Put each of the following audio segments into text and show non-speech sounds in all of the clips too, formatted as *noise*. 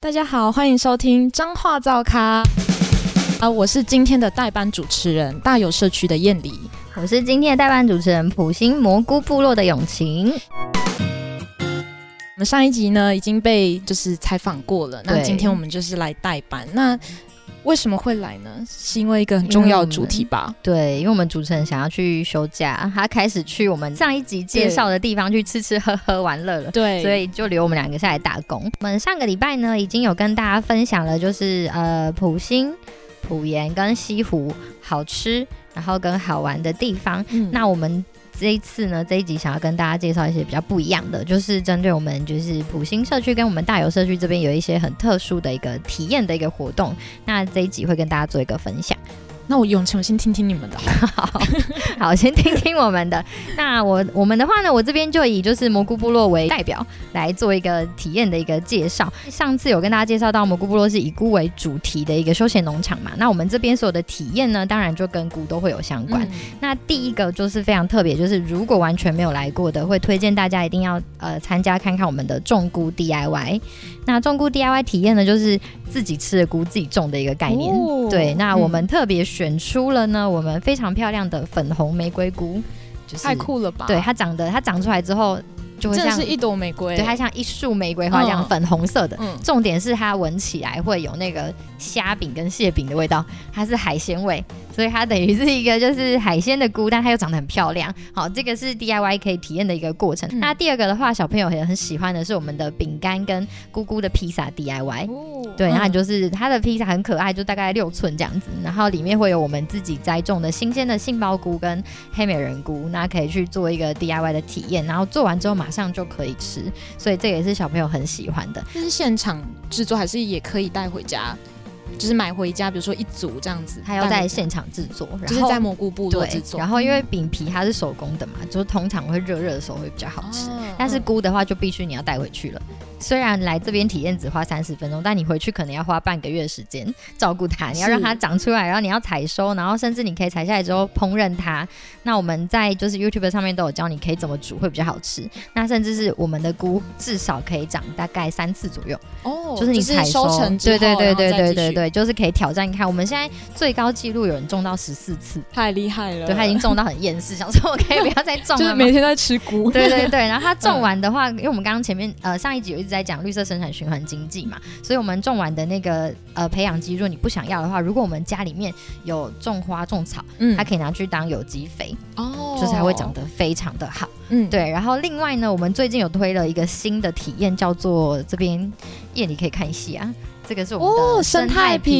大家好，欢迎收听彰话造咖啊！我是今天的代班主持人，大有社区的燕离。我是今天的代班主持人，普星蘑菇部落的永晴。我们上一集呢已经被就是采访过了，那今天我们就是来代班。那为什么会来呢？是因为一个很重要的主题吧？对，因为我们主持人想要去休假，他开始去我们上一集介绍的地方去吃吃喝喝玩乐了。对，所以就留我们两个下来打工。我们上个礼拜呢，已经有跟大家分享了，就是呃，普星、普盐跟西湖好吃，然后跟好玩的地方。嗯，那我们。这一次呢，这一集想要跟大家介绍一些比较不一样的，就是针对我们就是普星社区跟我们大有社区这边有一些很特殊的一个体验的一个活动。那这一集会跟大家做一个分享。那我永晴，我先听听你们的好，*laughs* 好，好，先听听我们的。那我我们的话呢，我这边就以就是蘑菇部落为代表来做一个体验的一个介绍。上次有跟大家介绍到蘑菇部落是以菇为主题的一个休闲农场嘛，那我们这边所有的体验呢，当然就跟菇都会有相关。嗯、那第一个就是非常特别，就是如果完全没有来过的，会推荐大家一定要呃参加看看我们的种菇 DIY。那种菇 DIY 体验呢，就是自己吃的菇自己种的一个概念。哦、对，那我们特别选出了呢，我们非常漂亮的粉红玫瑰菇，就是太酷了吧？对，它长得，它长出来之后。就会像是一朵玫瑰，对，它像一束玫瑰花这样粉红色的。重点是它闻起来会有那个虾饼跟蟹饼的味道，它是海鲜味，所以它等于是一个就是海鲜的菇，但它又长得很漂亮。好，这个是 DIY 可以体验的一个过程。嗯、那第二个的话，小朋友也很喜欢的是我们的饼干跟菇菇的披萨 DIY。哦、对，然后就是它的披萨很可爱，就大概六寸这样子，然后里面会有我们自己栽种的新鲜的杏鲍菇跟黑美人菇，那可以去做一个 DIY 的体验。然后做完之后马。马上就可以吃，所以这也是小朋友很喜欢的。这是现场制作，还是也可以带回家？就是买回家，比如说一组这样子，他要在现场制作，然后就是在蘑菇部落制作。然后因为饼皮它是手工的嘛，就是通常会热热的时候会比较好吃。哦、但是菇的话，就必须你要带回去了。虽然来这边体验只花三十分钟，但你回去可能要花半个月时间照顾它，你要让它长出来，然后你要采收，然后甚至你可以采下来之后烹饪它。那我们在就是 YouTube 上面都有教你可以怎么煮会比较好吃。那甚至是我们的菇至少可以长大概三次左右哦，就是你采收，对对对对对对对，就是可以挑战看。我们现在最高纪录有人种到十四次，太厉害了。对，他已经种到很厌世，想说我可以不要再种了，*laughs* 就是每天在吃菇。对对对，然后他种完的话，嗯、因为我们刚刚前面呃上一集有一直在讲绿色生产循环经济嘛，所以我们种完的那个呃培养基，如果你不想要的话，如果我们家里面有种花种草，嗯，它可以拿去当有机肥哦，就是它会长得非常的好，嗯，对。然后另外呢，我们最近有推了一个新的体验，叫做这边夜里可以看戏啊，这个是我们的生态瓶，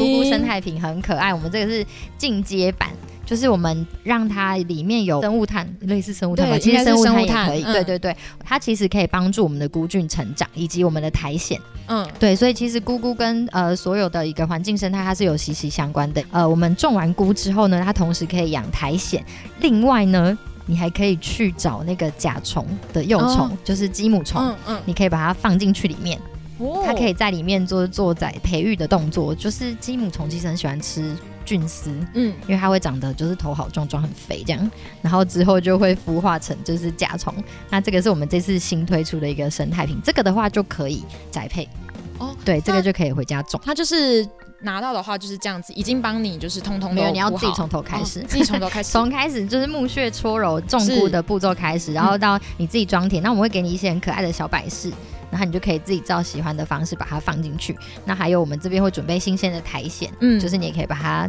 咕咕生态瓶很可爱，我们这个是进阶版。就是我们让它里面有生物炭，类似生物炭吧，其实生物炭也可以。嗯、对对对，它其实可以帮助我们的菇菌成长，以及我们的苔藓。嗯，对，所以其实菇菇跟呃所有的一个环境生态它是有息息相关的。呃，我们种完菇之后呢，它同时可以养苔藓。另外呢，你还可以去找那个甲虫的幼虫，哦、就是鸡母虫。嗯嗯，你可以把它放进去里面，哦、它可以在里面做做在培育的动作。就是鸡母虫其实很喜欢吃。菌丝，嗯，因为它会长得就是头好壮壮，很肥这样，然后之后就会孵化成就是甲虫。那这个是我们这次新推出的一个生态品，这个的话就可以宅配哦。对，这个就可以回家种。它就是拿到的话就是这样子，已经帮你就是通通没有，你要自己从头开始，哦、自己从头开始，*laughs* 从开始就是木屑搓揉种菇的步骤开始，然后到你自己装填。那我们会给你一些很可爱的小摆饰。然后你就可以自己照喜欢的方式把它放进去。那还有我们这边会准备新鲜的苔藓，嗯，就是你也可以把它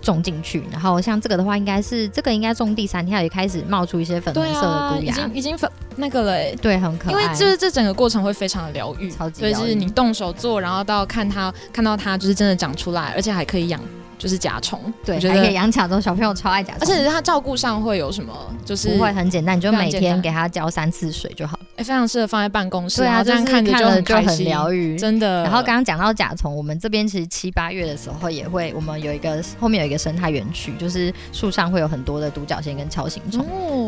种进去。然后像这个的话，应该是这个应该种第三天，也开始冒出一些粉红色的菇芽，已经已经粉那个了，对，很可爱。因为就是这整个过程会非常的疗愈，超级疗愈。所以就是你动手做，然后到看它看到它就是真的长出来，而且还可以养。就是甲虫，对，还可以养甲虫，小朋友超爱甲虫，而且它照顾上会有什么？就是不会很简单，你就每天给它浇三次水就好。哎，非常适合放在办公室，对啊，这样看着就很疗愈，真的。然后刚刚讲到甲虫，我们这边其实七八月的时候也会，我们有一个后面有一个生态园区，就是树上会有很多的独角仙跟锹形虫，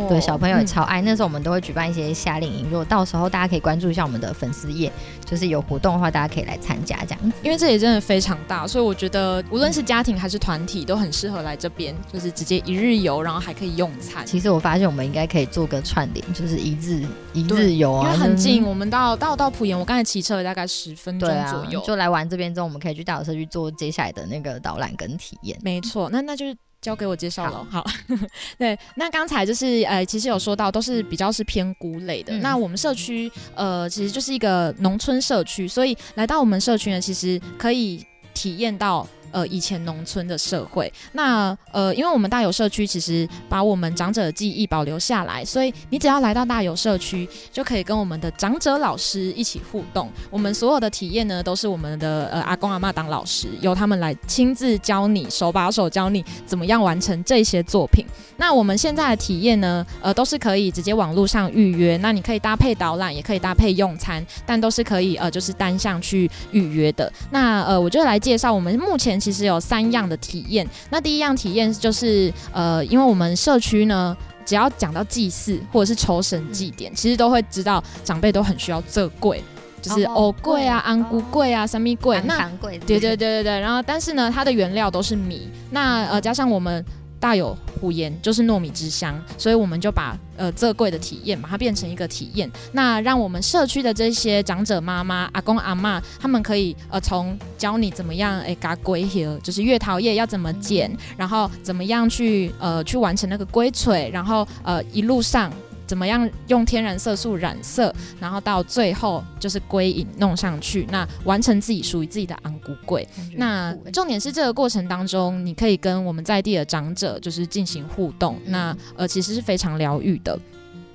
对，小朋友也超爱。那时候我们都会举办一些夏令营，如果到时候大家可以关注一下我们的粉丝页，就是有活动的话，大家可以来参加这样子。因为这里真的非常大，所以我觉得无论是家庭还是团体都很。适合来这边，就是直接一日游，然后还可以用餐。其实我发现我们应该可以做个串联，就是一日一日游啊，因为很近，我们到到到浦沿，我刚才骑车大概十分钟左右，就来玩这边之后，我们可以去大有社区做接下来的那个导览跟体验。没错，那那就是。交给我介绍了，好，好 *laughs* 对，那刚才就是呃，其实有说到都是比较是偏菇类的。嗯、那我们社区呃，其实就是一个农村社区，所以来到我们社区呢，其实可以体验到。呃，以前农村的社会，那呃，因为我们大有社区其实把我们长者的记忆保留下来，所以你只要来到大有社区，就可以跟我们的长者老师一起互动。我们所有的体验呢，都是我们的呃阿公阿嬷当老师，由他们来亲自教你，手把手教你怎么样完成这些作品。那我们现在的体验呢，呃，都是可以直接网络上预约，那你可以搭配导览，也可以搭配用餐，但都是可以呃，就是单向去预约的。那呃，我就来介绍我们目前。其实有三样的体验。那第一样体验就是，呃，因为我们社区呢，只要讲到祭祀或者是酬神祭典，嗯、其实都会知道长辈都很需要这贵，就是藕贵啊、安菇贵啊、三米贵。那对对对对对。然后，但是呢，它的原料都是米。那呃，加上我们。大有虎言就是糯米之乡，所以我们就把呃这贵的体验把它变成一个体验，那让我们社区的这些长者妈妈、阿公阿嬷，他们可以呃从教你怎么样哎嘎粿叶，就是月桃叶要怎么剪，然后怎么样去呃去完成那个龟锤，然后呃一路上。怎么样用天然色素染色，然后到最后就是归隐弄上去，那完成自己属于自己的昂古鬼。那重点是这个过程当中，你可以跟我们在地的长者就是进行互动，嗯、那呃其实是非常疗愈的。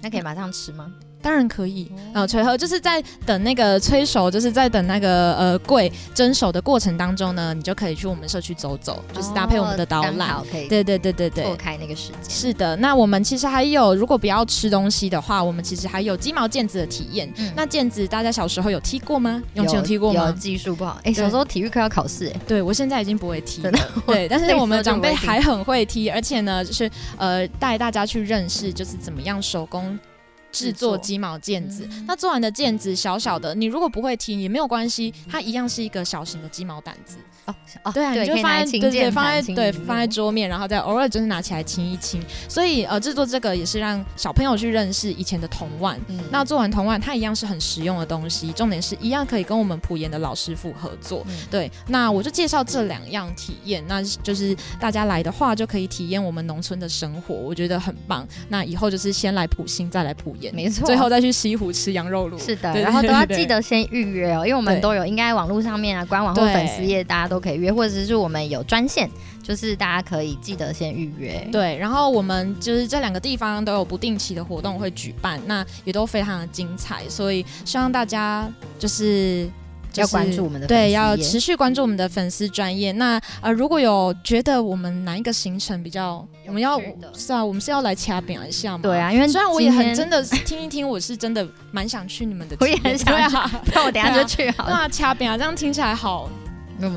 那可以马上吃吗？当然可以，呃，炊和就是在等那个催熟，就是在等那个呃柜蒸熟的过程当中呢，你就可以去我们社区走走，就是搭配我们的导览，对对对对对，错开那个时间。是的，那我们其实还有，如果不要吃东西的话，我们其实还有鸡毛毽子的体验。嗯、那毽子大家小时候有踢过吗？永琪有踢过吗？有技术不好，哎、欸，小时候体育课要考试，哎，对我现在已经不会踢了，*laughs* 对，但是我们长辈还很会踢，而且呢，就是呃带大家去认识，就是怎么样手工。制作鸡毛毽子，嗯、那做完的毽子小小的，你如果不会踢也没有关系，它一样是一个小型的鸡毛掸子。哦，哦对啊，你就放在对对放在对放在桌面，然后再偶尔就是拿起来清一清。所以呃，制作这个也是让小朋友去认识以前的铜腕。嗯、那做完铜腕，它一样是很实用的东西，重点是一样可以跟我们埔盐的老师傅合作。嗯、对，那我就介绍这两样体验，那就是大家来的话就可以体验我们农村的生活，我觉得很棒。那以后就是先来埔心，再来埔盐，没错，最后再去西湖吃羊肉炉。是的，然后都要记得先预约哦，因为我们都有应该网络上面啊，官网或粉丝页大家都可以约，或者是我们有专线，就是大家可以记得先预约。对，然后我们就是这两个地方都有不定期的活动会举办，那也都非常的精彩，所以希望大家就是。要关注我们的对，要持续关注我们的粉丝专业。那呃，如果有觉得我们哪一个行程比较，我们要是啊，我们是要来掐表一下嘛？对啊，因为虽然我也很真的听一听，我是真的蛮想去你们的，我也很想去，*laughs* 那我等下就去好了。那掐饼啊，这样听起来好。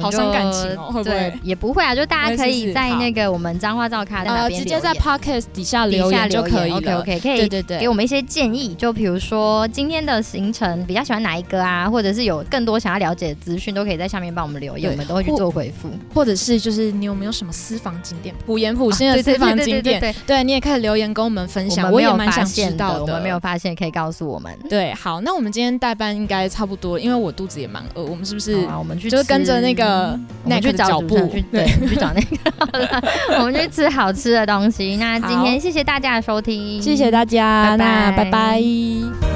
好伤感情哦，会不会？也不会啊，就大家可以在那个我们彰话照咖在那边直接在 Podcast 底下留言就可以了。OK OK，可以对对对，给我们一些建议，就比如说今天的行程比较喜欢哪一个啊，或者是有更多想要了解的资讯，都可以在下面帮我们留言，我们都会去做回复。或者是就是你有没有什么私房景点，普盐埔心的私房景点，对，你也可以留言跟我们分享，我也蛮想知道的。我们没有发现，可以告诉我们。对，好，那我们今天代班应该差不多，因为我肚子也蛮饿，我们是不是？我们去就是跟着那个。我们去找主持去，对，去找那个，*laughs* 我们去吃好吃的东西。那今天谢谢大家的收听，谢谢大家，拜拜，拜拜。